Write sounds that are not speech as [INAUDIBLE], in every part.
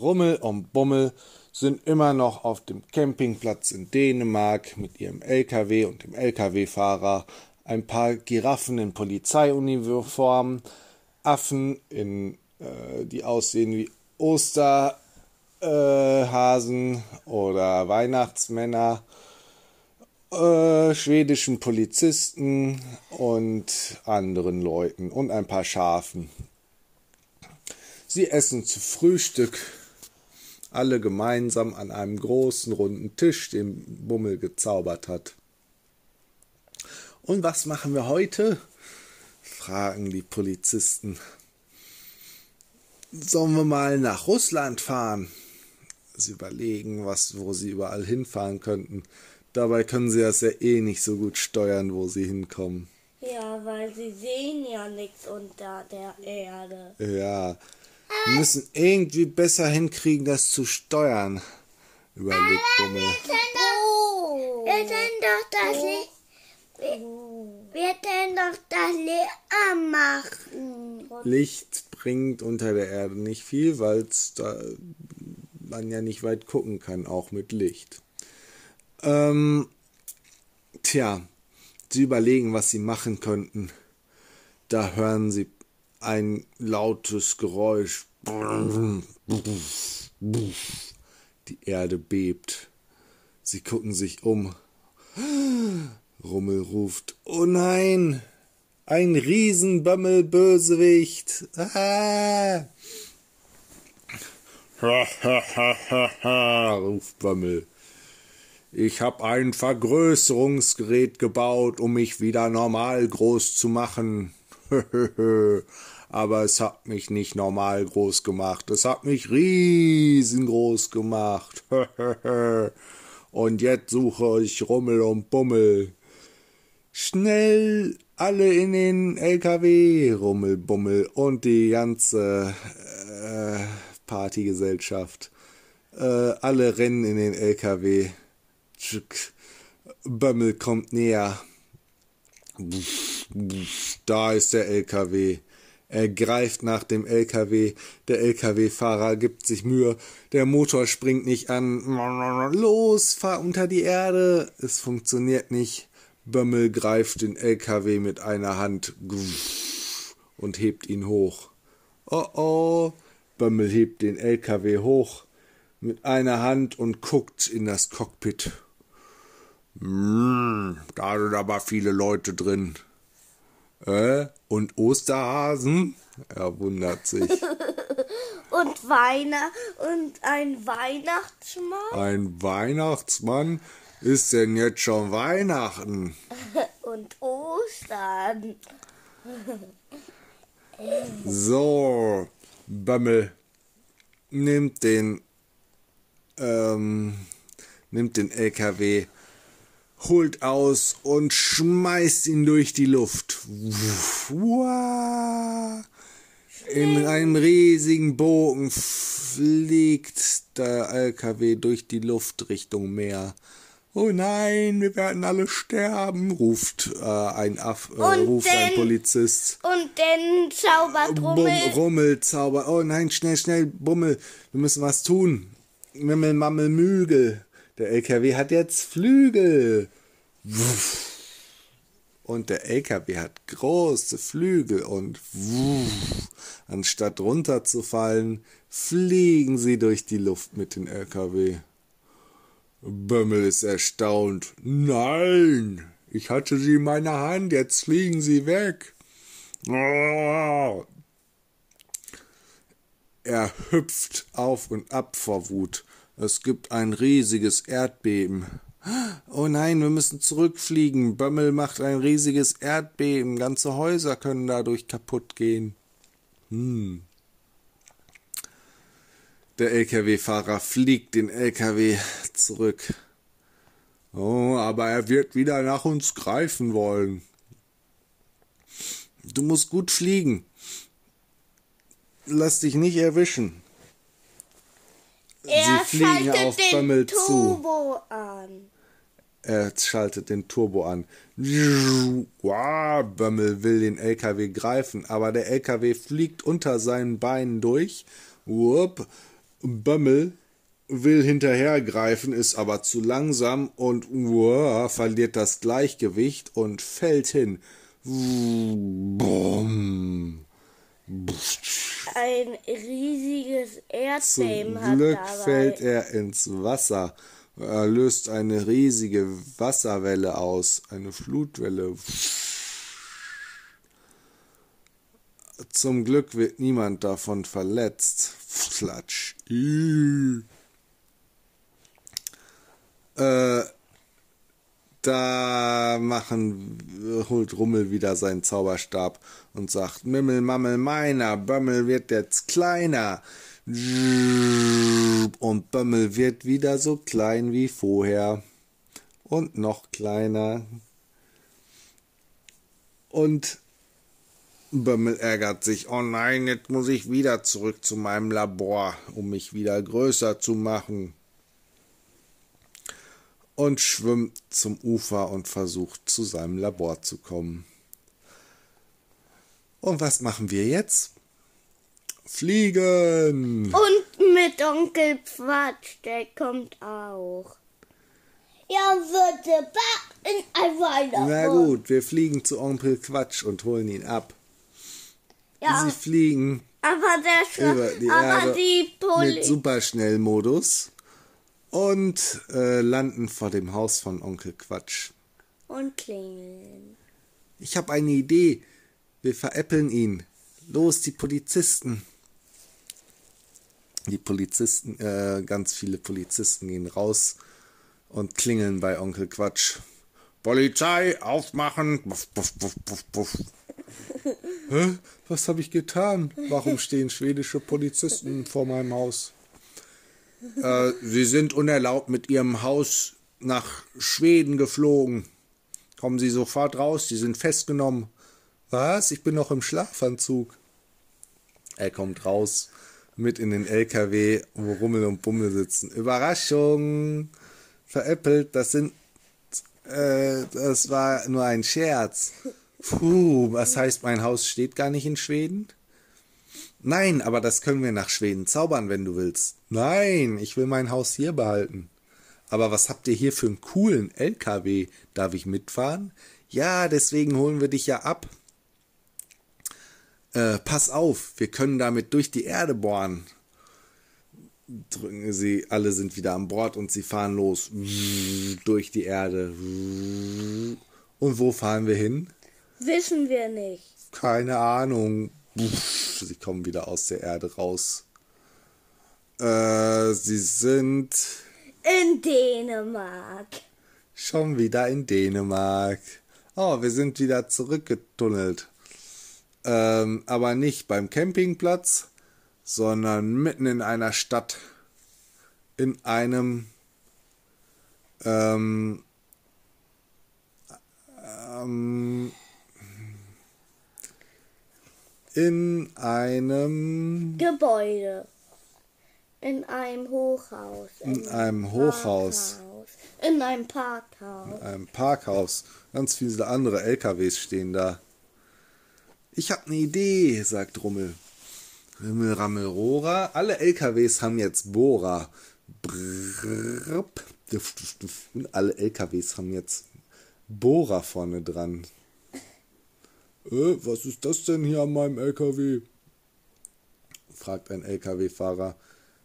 Rummel und Bummel sind immer noch auf dem Campingplatz in Dänemark mit ihrem LKW und dem LKW-Fahrer, ein paar Giraffen in Polizeiuniformen, Affen in äh, die aussehen wie Osterhasen äh, oder Weihnachtsmänner, äh, schwedischen Polizisten und anderen Leuten und ein paar Schafen. Sie essen zu Frühstück alle gemeinsam an einem großen runden Tisch, den Bummel gezaubert hat. Und was machen wir heute? fragen die Polizisten. Sollen wir mal nach Russland fahren? Sie überlegen, was, wo sie überall hinfahren könnten. Dabei können sie das ja eh nicht so gut steuern, wo sie hinkommen. Ja, weil sie sehen ja nichts unter der Erde. Ja, wir müssen irgendwie besser hinkriegen, das zu steuern, überlegt Bummel. Wir können doch das Licht. Wir können doch das Licht anmachen. Licht bringt unter der Erde nicht viel, weil da man ja nicht weit gucken kann, auch mit Licht. Ähm, tja, sie überlegen, was sie machen könnten. Da hören sie ein lautes Geräusch. Die Erde bebt. Sie gucken sich um. Rummel ruft: Oh nein! Ein Riesenbömmelbösewicht! Ah! [LAUGHS] Ha, ha, ha, ha, ha, ruft Bömmel. Ich hab ein Vergrößerungsgerät gebaut, um mich wieder normal groß zu machen. [LAUGHS] Aber es hat mich nicht normal groß gemacht. Es hat mich riesengroß gemacht. [LAUGHS] und jetzt suche ich Rummel und Bummel. Schnell alle in den LKW, Rummel, Bummel und die ganze äh, Partygesellschaft. Äh, alle rennen in den LKW. Bömmel kommt näher. Da ist der LKW. Er greift nach dem LKW. Der LKW-Fahrer gibt sich Mühe. Der Motor springt nicht an. Los, fahr unter die Erde. Es funktioniert nicht. Bömmel greift den LKW mit einer Hand und hebt ihn hoch. Oh oh. Bömmel hebt den LKW hoch mit einer Hand und guckt in das Cockpit. Mm, da sind aber viele Leute drin. Äh, und Osterhasen? Er wundert sich. [LAUGHS] und Weihnacht und ein Weihnachtsmann? Ein Weihnachtsmann? Ist denn jetzt schon Weihnachten? [LAUGHS] und Ostern. [LAUGHS] so, Bömmel nimmt den ähm, nimmt den LKW holt aus und schmeißt ihn durch die Luft. In einem riesigen Bogen fliegt der LKW durch die Luft Richtung Meer. Oh nein, wir werden alle sterben, ruft äh, ein Aff, äh, ruft denn, ein Polizist. Und dann zaubert Rummel. Bum, Rummel zaubert. Oh nein, schnell, schnell, Bummel, wir müssen was tun. Mimmel, Mammel, Mügel. Der LKW hat jetzt Flügel. Und der LKW hat große Flügel und anstatt runterzufallen, fliegen sie durch die Luft mit dem LKW. Bömmel ist erstaunt. Nein, ich hatte sie in meiner Hand, jetzt fliegen sie weg. Er hüpft auf und ab vor Wut. Es gibt ein riesiges Erdbeben. Oh nein, wir müssen zurückfliegen. Bömmel macht ein riesiges Erdbeben. Ganze Häuser können dadurch kaputt gehen. Hm. Der LKW-Fahrer fliegt den LKW zurück. Oh, aber er wird wieder nach uns greifen wollen. Du musst gut fliegen. Lass dich nicht erwischen. Er Sie fliegen auf Bömmel Turbo zu. an. Er schaltet den Turbo an. Bömmel will den LKW greifen, aber der LKW fliegt unter seinen Beinen durch. Wupp. Bömmel will hinterhergreifen, ist aber zu langsam und uah, verliert das Gleichgewicht und fällt hin. Bumm. Ein riesiges Zum Erdbeben hat Glück fällt er ins Wasser. Er löst eine riesige Wasserwelle aus, eine Flutwelle. Zum Glück wird niemand davon verletzt. Flatsch. Äh, da machen, holt Rummel wieder seinen Zauberstab und sagt, Mimmel, Mammel, meiner, Bömmel wird jetzt kleiner. Und Bömmel wird wieder so klein wie vorher. Und noch kleiner. Und Bömmel ärgert sich. Oh nein, jetzt muss ich wieder zurück zu meinem Labor, um mich wieder größer zu machen. Und schwimmt zum Ufer und versucht zu seinem Labor zu kommen. Und was machen wir jetzt? Fliegen! Und mit Onkel Quatsch, der kommt auch. Ja, bitte, backen ein Weihnachten. Na gut, wir fliegen zu Onkel Quatsch und holen ihn ab. Ja, Sie fliegen aber der über Sch die aber Erde die Poli mit Superschnellmodus und äh, landen vor dem Haus von Onkel Quatsch. und klingeln. Ich habe eine Idee. Wir veräppeln ihn. Los, die Polizisten. Die Polizisten, äh, ganz viele Polizisten gehen raus und klingeln bei Onkel Quatsch. Polizei, aufmachen. Puff, puff, puff, puff, puff. [LAUGHS] Hä? Was habe ich getan? Warum stehen schwedische Polizisten vor meinem Haus? Äh, sie sind unerlaubt mit ihrem Haus nach Schweden geflogen. Kommen Sie sofort raus, Sie sind festgenommen. Was? Ich bin noch im Schlafanzug. Er kommt raus, mit in den LKW, wo Rummel und Bummel sitzen. Überraschung! Veräppelt, das sind. Äh, das war nur ein Scherz. Puh, was heißt, mein Haus steht gar nicht in Schweden? Nein, aber das können wir nach Schweden zaubern, wenn du willst. Nein, ich will mein Haus hier behalten. Aber was habt ihr hier für einen coolen LKW? Darf ich mitfahren? Ja, deswegen holen wir dich ja ab. Äh, pass auf, wir können damit durch die Erde bohren. Drücken sie, alle sind wieder an Bord und sie fahren los. Durch die Erde. Und wo fahren wir hin? Wissen wir nicht. Keine Ahnung. Sie kommen wieder aus der Erde raus. Äh, sie sind In Dänemark. schon wieder in Dänemark. Oh, wir sind wieder zurückgetunnelt. Ähm, aber nicht beim Campingplatz, sondern mitten in einer Stadt. In einem ähm, ähm, in einem Gebäude. In einem Hochhaus. in einem Hochhaus, Parkhaus. In einem Parkhaus. einem Parkhaus. Ganz viele andere LKWs stehen da. Ich hab ne Idee, sagt Rummel. Rimmel, Rammel, Rohrer. Alle LKWs haben jetzt Bohrer. Brrrp. Und alle LKWs haben jetzt Bohrer vorne dran. Äh, was ist das denn hier an meinem LKW? fragt ein LKW-Fahrer.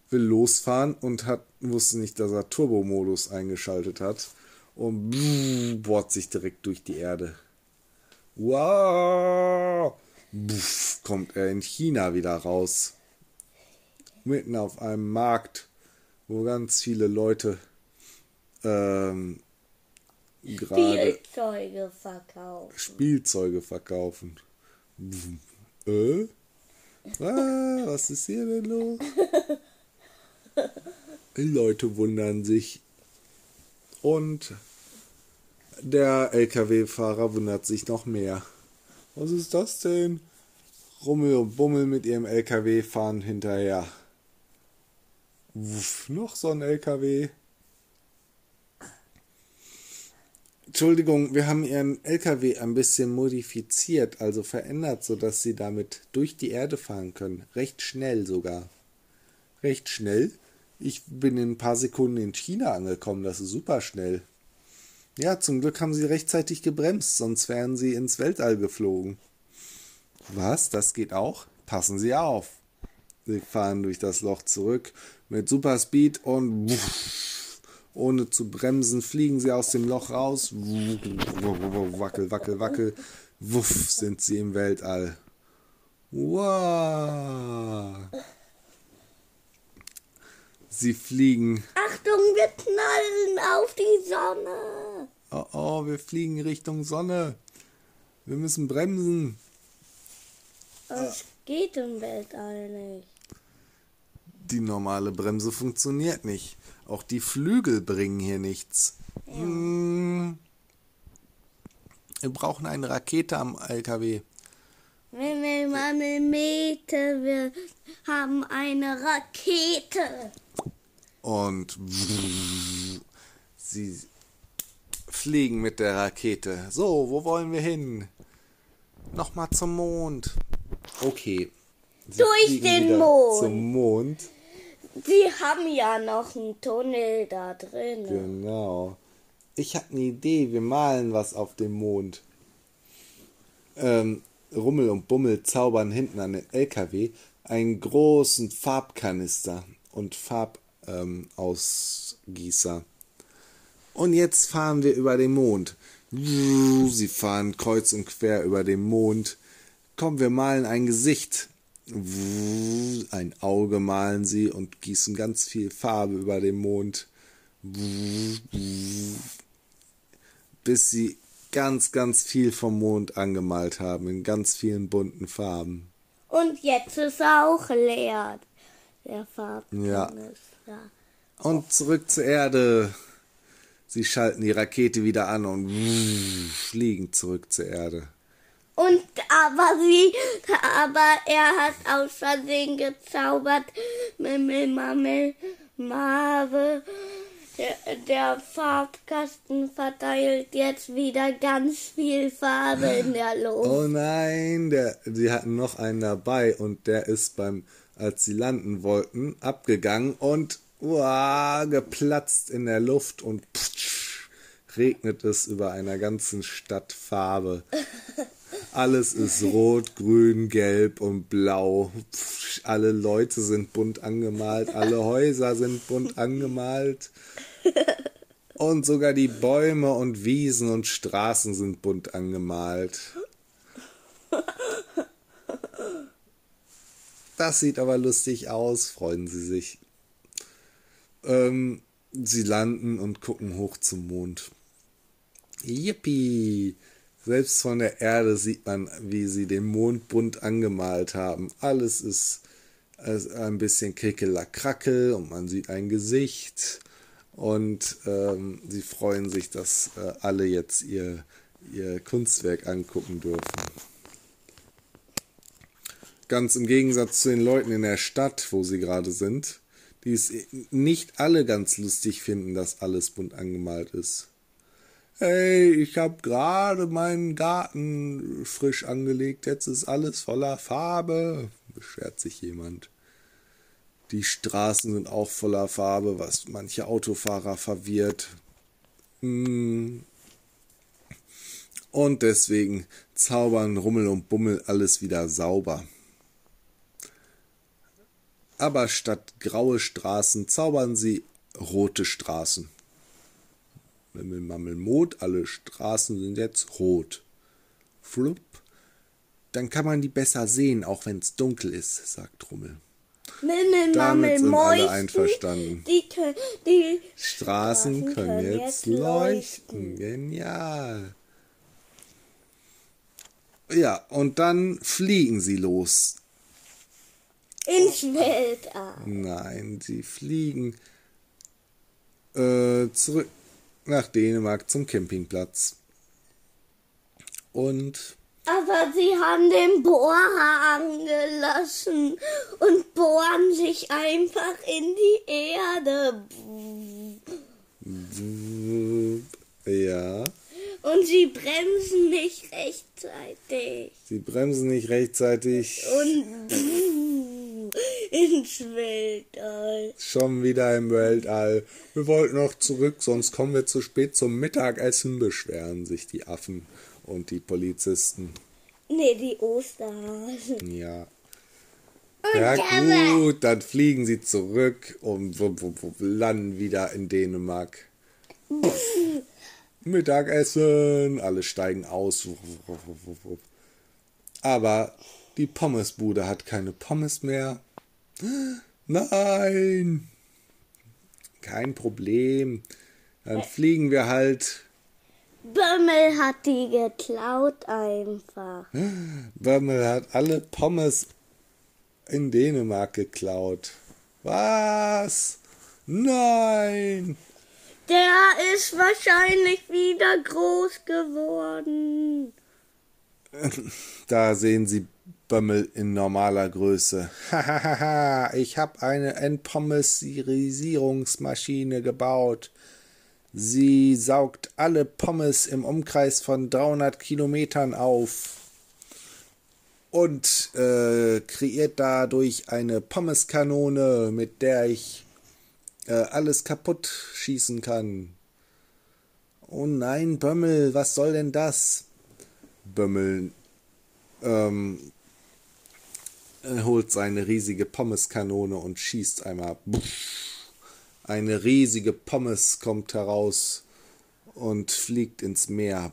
Will losfahren und hat, wusste nicht, dass er Turbomodus eingeschaltet hat. Und bohrt sich direkt durch die Erde. Wow! Buff, kommt er in China wieder raus. Mitten auf einem Markt, wo ganz viele Leute ähm, gerade Spielzeuge verkaufen. Spielzeuge verkaufen. Äh? Ah, was ist hier denn los? Leute wundern sich. Und der LKW-Fahrer wundert sich noch mehr. Was ist das denn? Rummel und Bummel mit ihrem LKW fahren hinterher. Wuff, noch so ein LKW. Entschuldigung, wir haben ihren LKW ein bisschen modifiziert, also verändert, sodass sie damit durch die Erde fahren können. Recht schnell sogar. recht schnell. Ich bin in ein paar Sekunden in China angekommen, das ist super schnell. Ja, zum Glück haben sie rechtzeitig gebremst, sonst wären sie ins Weltall geflogen. Was? Das geht auch? Passen Sie auf. Sie fahren durch das Loch zurück mit Superspeed und wuff, ohne zu bremsen fliegen sie aus dem Loch raus. Wackel, wackel, wackel. Wuff, sind sie im Weltall. Wow. Sie fliegen. Achtung, wir knallen auf die Sonne. Oh, oh, wir fliegen Richtung Sonne. Wir müssen bremsen. Das geht im Weltall nicht. Die normale Bremse funktioniert nicht. Auch die Flügel bringen hier nichts. Hm. Wir brauchen eine Rakete am LKW. Mimmel, Mammel, Mete, wir haben eine Rakete. Und sie fliegen mit der Rakete. So, wo wollen wir hin? Nochmal zum Mond. Okay. Sie Durch den Mond. Zum Mond. Sie haben ja noch einen Tunnel da drin. Genau. Ich habe eine Idee. Wir malen was auf dem Mond. Ähm, Rummel und Bummel zaubern hinten an den LKW einen großen Farbkanister und Farbausgießer. Ähm, und jetzt fahren wir über den Mond. Sie fahren kreuz und quer über den Mond. Komm, wir malen ein Gesicht. Ein Auge malen sie und gießen ganz viel Farbe über den Mond. Bis sie ganz, ganz viel vom Mond angemalt haben, in ganz vielen bunten Farben. Und jetzt ist er auch leer. Der Ja. Farbkanister. Und zurück zur Erde. Sie schalten die Rakete wieder an und fliegen zurück zur Erde. Und aber sie, aber er hat aus Versehen gezaubert. Mimmel, Mammel, Mave. Der, der Farbkasten verteilt jetzt wieder ganz viel Farbe in der Luft. Oh nein, der, sie hatten noch einen dabei und der ist beim, als sie landen wollten, abgegangen und uah, geplatzt in der Luft und ptsch, regnet es über einer ganzen Stadt Farbe. [LAUGHS] Alles ist rot, grün, gelb und blau. Pff, alle Leute sind bunt angemalt, alle Häuser sind bunt angemalt. Und sogar die Bäume und Wiesen und Straßen sind bunt angemalt. Das sieht aber lustig aus, freuen sie sich. Ähm, sie landen und gucken hoch zum Mond. Yippie! Selbst von der Erde sieht man, wie sie den Mond bunt angemalt haben. Alles ist ein bisschen krickelakrackel und man sieht ein Gesicht. Und ähm, sie freuen sich, dass äh, alle jetzt ihr, ihr Kunstwerk angucken dürfen. Ganz im Gegensatz zu den Leuten in der Stadt, wo sie gerade sind, die es nicht alle ganz lustig finden, dass alles bunt angemalt ist. Hey, ich habe gerade meinen Garten frisch angelegt, jetzt ist alles voller Farbe, beschwert sich jemand. Die Straßen sind auch voller Farbe, was manche Autofahrer verwirrt. Hm. Und deswegen zaubern Rummel und Bummel alles wieder sauber. Aber statt graue Straßen zaubern sie rote Straßen. Mimmel, Mammel, Mot, alle Straßen sind jetzt rot. Flupp. Dann kann man die besser sehen, auch wenn es dunkel ist, sagt Rummel. Mimmel, Mammel, Damit sind alle einverstanden. Die, können, die Straßen können jetzt leuchten. Genial. Ja, und dann fliegen sie los. ins Weltall. Nein, sie fliegen äh, zurück nach Dänemark zum Campingplatz. Und Aber sie haben den Bohrer angelassen und bohren sich einfach in die Erde. ja, Und sie bremsen nicht rechtzeitig. sie bremsen nicht rechtzeitig. Und ins Weltall. Schon wieder im Weltall. Wir wollten noch zurück, sonst kommen wir zu spät zum Mittagessen, beschweren sich die Affen und die Polizisten. Nee, die Osterhasen. Ja. Ja gut, dann fliegen sie zurück und landen wieder in Dänemark. [LAUGHS] Mittagessen, alle steigen aus. Aber die Pommesbude hat keine Pommes mehr. Nein. Kein Problem. Dann fliegen wir halt. Bömmel hat die geklaut einfach. Bömmel hat alle Pommes in Dänemark geklaut. Was? Nein! Der ist wahrscheinlich wieder groß geworden. [LAUGHS] Da sehen Sie Bömmel in normaler Größe. Hahaha, [LAUGHS] ich habe eine Entpommesierungsmaschine gebaut. Sie saugt alle Pommes im Umkreis von 300 Kilometern auf und äh, kreiert dadurch eine Pommeskanone, mit der ich äh, alles kaputt schießen kann. Oh nein, Bömmel, was soll denn das? Bömmel ähm, holt seine riesige Pommeskanone und schießt einmal. Eine riesige Pommes kommt heraus und fliegt ins Meer.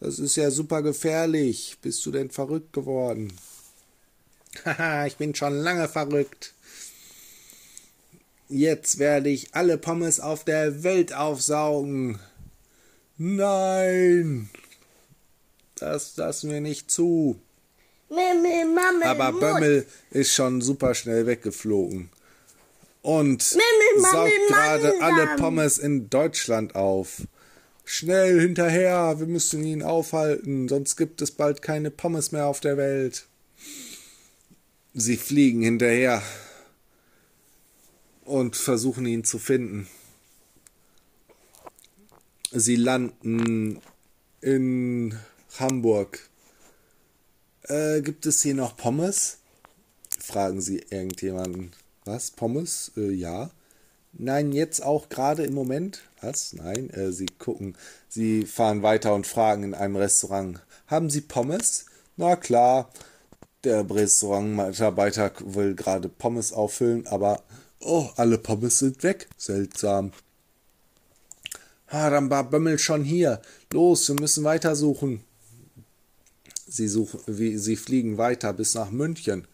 Das ist ja super gefährlich. Bist du denn verrückt geworden? Haha, [LAUGHS] ich bin schon lange verrückt. Jetzt werde ich alle Pommes auf der Welt aufsaugen. Nein, das lassen wir nicht zu. Mimi, Mama, Aber. Bömmel ist schon super schnell weggeflogen. Und saugt gerade alle Pommes in Deutschland auf. Schnell hinterher, wir müssen ihn aufhalten, sonst gibt es bald keine Pommes mehr auf der Welt. Sie fliegen hinterher und versuchen ihn zu finden. Sie landen in Hamburg. Äh, gibt es hier noch Pommes? Fragen sie irgendjemanden. Was? Pommes? Äh, ja. Nein, jetzt auch gerade im Moment? Was? Nein, äh, sie gucken. Sie fahren weiter und fragen in einem Restaurant. Haben Sie Pommes? Na klar. Der Restaurantmitarbeiter will gerade Pommes auffüllen, aber oh, alle Pommes sind weg. Seltsam. Ah, dann war Bömmel schon hier. Los, wir müssen weitersuchen. Sie, suchen, sie fliegen weiter bis nach München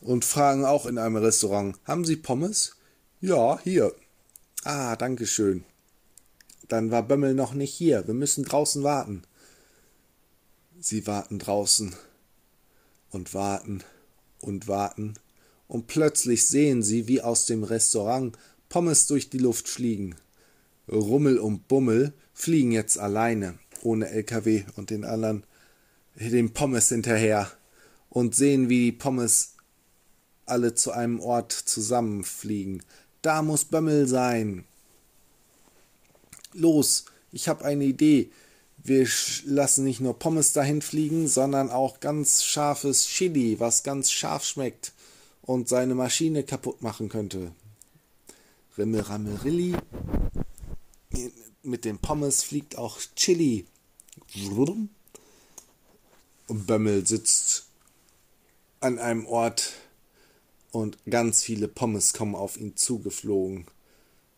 und fragen auch in einem Restaurant, haben Sie Pommes? Ja, hier. Ah, danke schön. Dann war Bömmel noch nicht hier. Wir müssen draußen warten. Sie warten draußen und warten und warten und plötzlich sehen sie, wie aus dem Restaurant Pommes durch die Luft fliegen. Rummel und Bummel fliegen jetzt alleine, ohne LKW und den anderen den Pommes hinterher und sehen, wie die Pommes alle zu einem Ort zusammenfliegen. Da muss Bömmel sein. Los, ich habe eine Idee. Wir lassen nicht nur Pommes dahin fliegen, sondern auch ganz scharfes Chili, was ganz scharf schmeckt und seine Maschine kaputt machen könnte. Rimmel. Mit den Pommes fliegt auch Chili. Und Bömmel sitzt an einem Ort und ganz viele Pommes kommen auf ihn zugeflogen.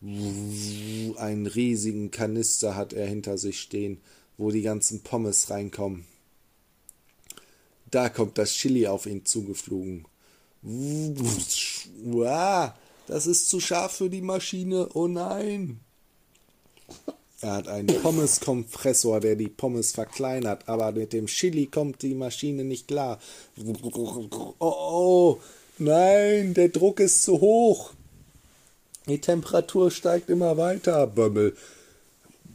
Einen riesigen Kanister hat er hinter sich stehen, wo die ganzen Pommes reinkommen. Da kommt das Chili auf ihn zugeflogen. Das ist zu scharf für die Maschine. Oh nein. Er hat einen Pommeskompressor, der die Pommes verkleinert, aber mit dem Chili kommt die Maschine nicht klar. Oh, oh, nein, der Druck ist zu hoch. Die Temperatur steigt immer weiter. Bömmel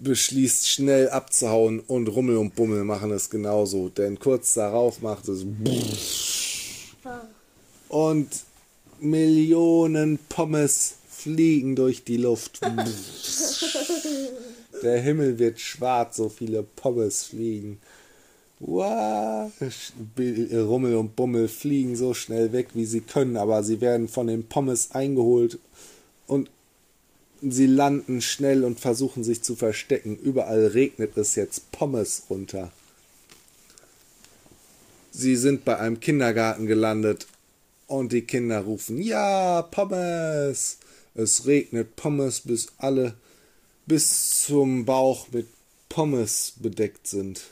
beschließt schnell abzuhauen und Rummel und Bummel machen es genauso, denn kurz darauf macht es und Millionen Pommes fliegen durch die Luft. [LAUGHS] Der Himmel wird schwarz, so viele Pommes fliegen. Wow. Rummel und Bummel fliegen so schnell weg, wie sie können, aber sie werden von den Pommes eingeholt und sie landen schnell und versuchen sich zu verstecken. Überall regnet es jetzt Pommes runter. Sie sind bei einem Kindergarten gelandet und die Kinder rufen, ja, Pommes. Es regnet Pommes, bis alle bis zum Bauch mit Pommes bedeckt sind.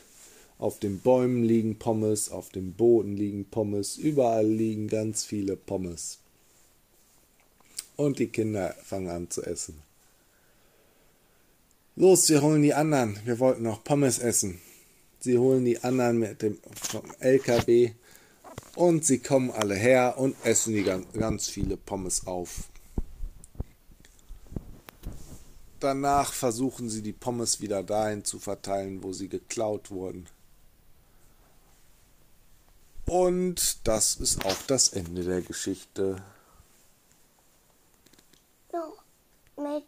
Auf den Bäumen liegen Pommes, auf dem Boden liegen Pommes, überall liegen ganz viele Pommes. Und die Kinder fangen an zu essen. Los, wir holen die anderen. Wir wollten noch Pommes essen. Sie holen die anderen mit dem vom LKW und sie kommen alle her und essen die ganz viele Pommes auf. Danach versuchen sie die Pommes wieder dahin zu verteilen, wo sie geklaut wurden. Und das ist auch das Ende der Geschichte. Mit